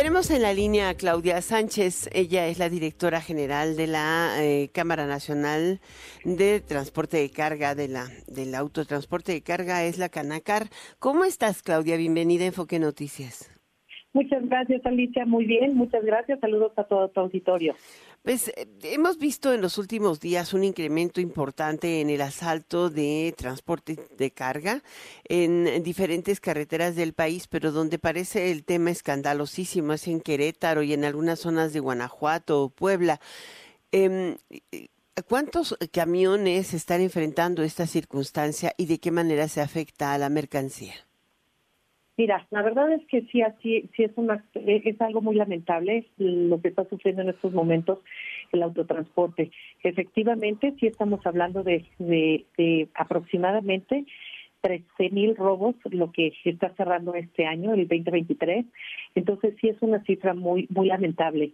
Tenemos en la línea a Claudia Sánchez. Ella es la directora general de la eh, Cámara Nacional de Transporte de Carga, de la, del autotransporte de carga, es la Canacar. ¿Cómo estás, Claudia? Bienvenida a Enfoque Noticias. Muchas gracias, Alicia. Muy bien, muchas gracias. Saludos a todo tu auditorio. Pues eh, hemos visto en los últimos días un incremento importante en el asalto de transporte de carga en diferentes carreteras del país, pero donde parece el tema escandalosísimo es en Querétaro y en algunas zonas de Guanajuato o Puebla. Em, ¿Cuántos camiones están enfrentando esta circunstancia y de qué manera se afecta a la mercancía? Mira, la verdad es que sí, así, sí es, una, es algo muy lamentable lo que está sufriendo en estos momentos el autotransporte. Efectivamente, sí estamos hablando de, de, aproximadamente 13 mil robos, lo que está cerrando este año, el 2023. Entonces sí es una cifra muy muy lamentable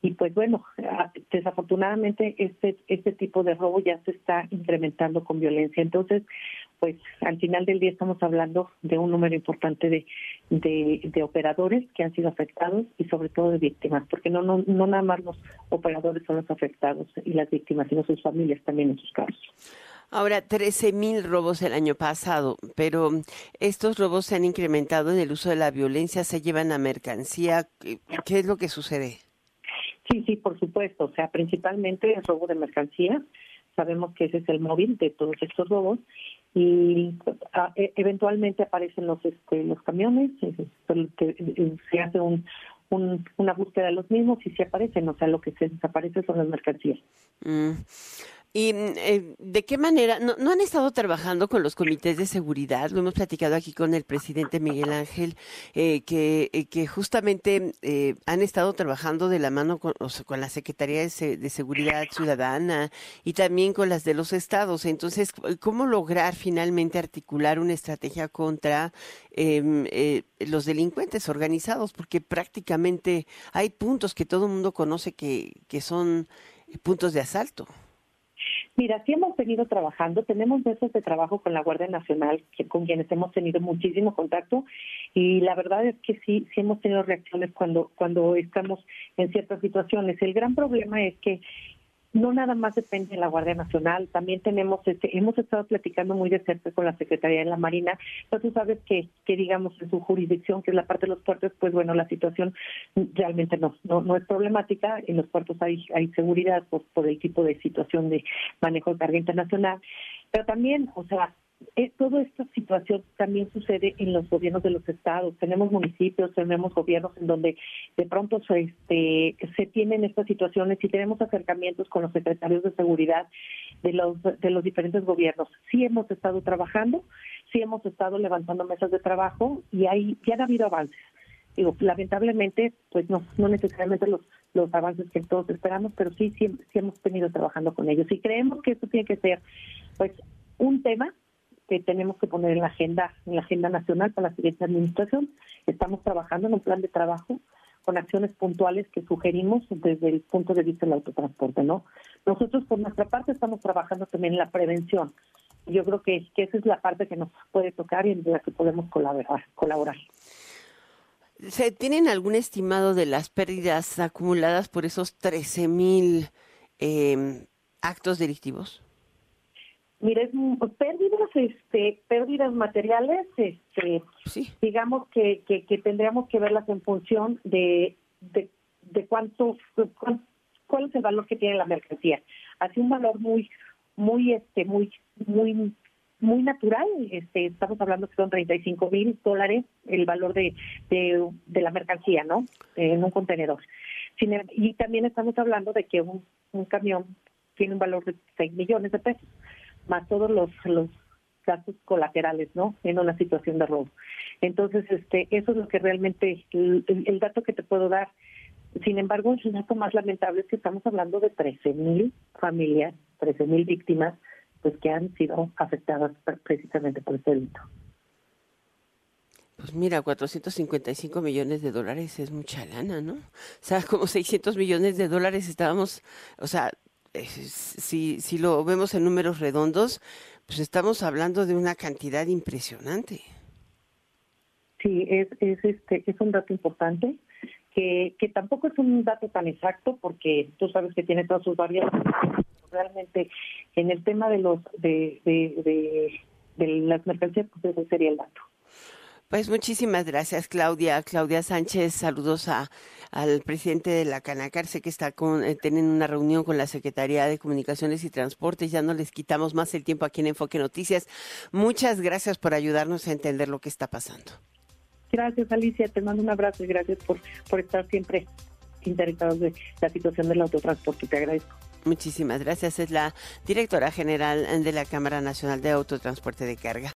y pues bueno, ah, desafortunadamente este este tipo de robo ya se está incrementando con violencia. Entonces, pues al final del día estamos hablando de un número importante de, de, operadores que han sido afectados y sobre todo de víctimas, porque no, no, no nada más los operadores son los afectados y las víctimas, sino sus familias también en sus casos. Ahora, 13 mil robos el año pasado, pero estos robos se han incrementado en el uso de la violencia, se llevan a mercancía. ¿Qué es lo que sucede? Sí, sí, por supuesto. O sea, principalmente el robo de mercancía. Sabemos que ese es el móvil de todos estos robos y ah, e, eventualmente aparecen los este, los camiones, se hace un, una búsqueda de los mismos y se aparecen, o sea, lo que se desaparece son las mercancías. Mm. ¿Y mm, eh, de qué manera? No, han estado trabajando con los comités de seguridad? Lo hemos platicado aquí con el presidente Miguel Ángel, eh, que, eh, que justamente han estado trabajando de la mano con, la Secretaría de, Seguridad Ciudadana y también con las de los estados. Entonces, ¿cómo lograr finalmente articular una estrategia contra em, los delincuentes organizados? Porque prácticamente hay puntos que todo el mundo conoce que, que son puntos de asalto. Mira, sí hemos venido trabajando, tenemos meses de trabajo con la Guardia Nacional, con quienes hemos tenido muchísimo contacto, y la verdad es que sí, sí hemos tenido reacciones cuando, cuando estamos en ciertas situaciones. El gran problema es que no nada más depende de la Guardia Nacional, también tenemos, este, hemos estado platicando muy de cerca con la Secretaría de la Marina, pero tú sabes que, que digamos en su jurisdicción, que es la parte de los puertos, pues bueno, la situación realmente no, no, no es problemática, en los puertos hay, hay seguridad por, por el tipo de situación de manejo de carga internacional, pero también, o sea, eh, toda esta situación también sucede en los gobiernos de los estados. Tenemos municipios, tenemos gobiernos en donde de pronto se, este, se tienen estas situaciones y tenemos acercamientos con los secretarios de seguridad de los, de los diferentes gobiernos. Sí hemos estado trabajando, sí hemos estado levantando mesas de trabajo y hay, ya han habido avances. Digo, lamentablemente, pues no, no necesariamente los, los avances que todos esperamos, pero sí, sí, sí hemos venido trabajando con ellos. Y creemos que esto tiene que ser, pues, un tema que tenemos que poner en la agenda, en la agenda nacional para la siguiente administración. Estamos trabajando en un plan de trabajo con acciones puntuales que sugerimos desde el punto de vista del autotransporte, ¿no? Nosotros por nuestra parte estamos trabajando también en la prevención. Yo creo que, que esa es la parte que nos puede tocar y en la que podemos colaborar. colaborar. ¿Se tienen algún estimado de las pérdidas acumuladas por esos 13 mil eh, actos delictivos? Mire, pérdidas, este, pérdidas materiales, este, digamos que, que, tendríamos que verlas en función de, de, de cuánto, cuál es el valor que tiene la mercancía. Así un valor muy, muy, este, muy, muy, muy natural. Este, estamos hablando que son 35 mil dólares el valor de, de, de, la mercancía, ¿no? En un contenedor. Em, y también estamos hablando de que un, un camión tiene un valor de 6 millones de pesos más todos los, los gastos colaterales, ¿no? En una situación de robo. Entonces, este, eso es lo que realmente, el, dato que te puedo dar. Sin embargo, el dato más lamentable es que estamos hablando de 13 mil familias, 13 mil víctimas, pues que han sido afectadas precisamente por este delito. Pues mira, 455 millones de dólares es mucha lana, ¿no? O sea, como 600 millones de dólares estábamos, o sea, si, si lo vemos en números redondos, pues estamos hablando de una cantidad impresionante. Sí, es, es, este, es un dato importante que, que tampoco es un dato tan exacto porque tú sabes que tiene todas sus variables. Realmente en el tema de los de, de, de, las mercancías, pues ese sería el dato. Pues muchísimas gracias, Claudia. Claudia Sánchez, saludos a, al presidente de la Canacar. Sé que está con, eh, teniendo una reunión con la Secretaría de Comunicaciones y Transportes. Ya no les quitamos más el tiempo aquí en Enfoque Noticias. Muchas gracias por ayudarnos a entender lo que está pasando. Gracias, Alicia. Te mando un abrazo y gracias por, por estar siempre interesados de la situación del autotransporte. Te agradezco. Muchísimas gracias. Es la directora general de la Cámara Nacional de Autotransporte de Carga.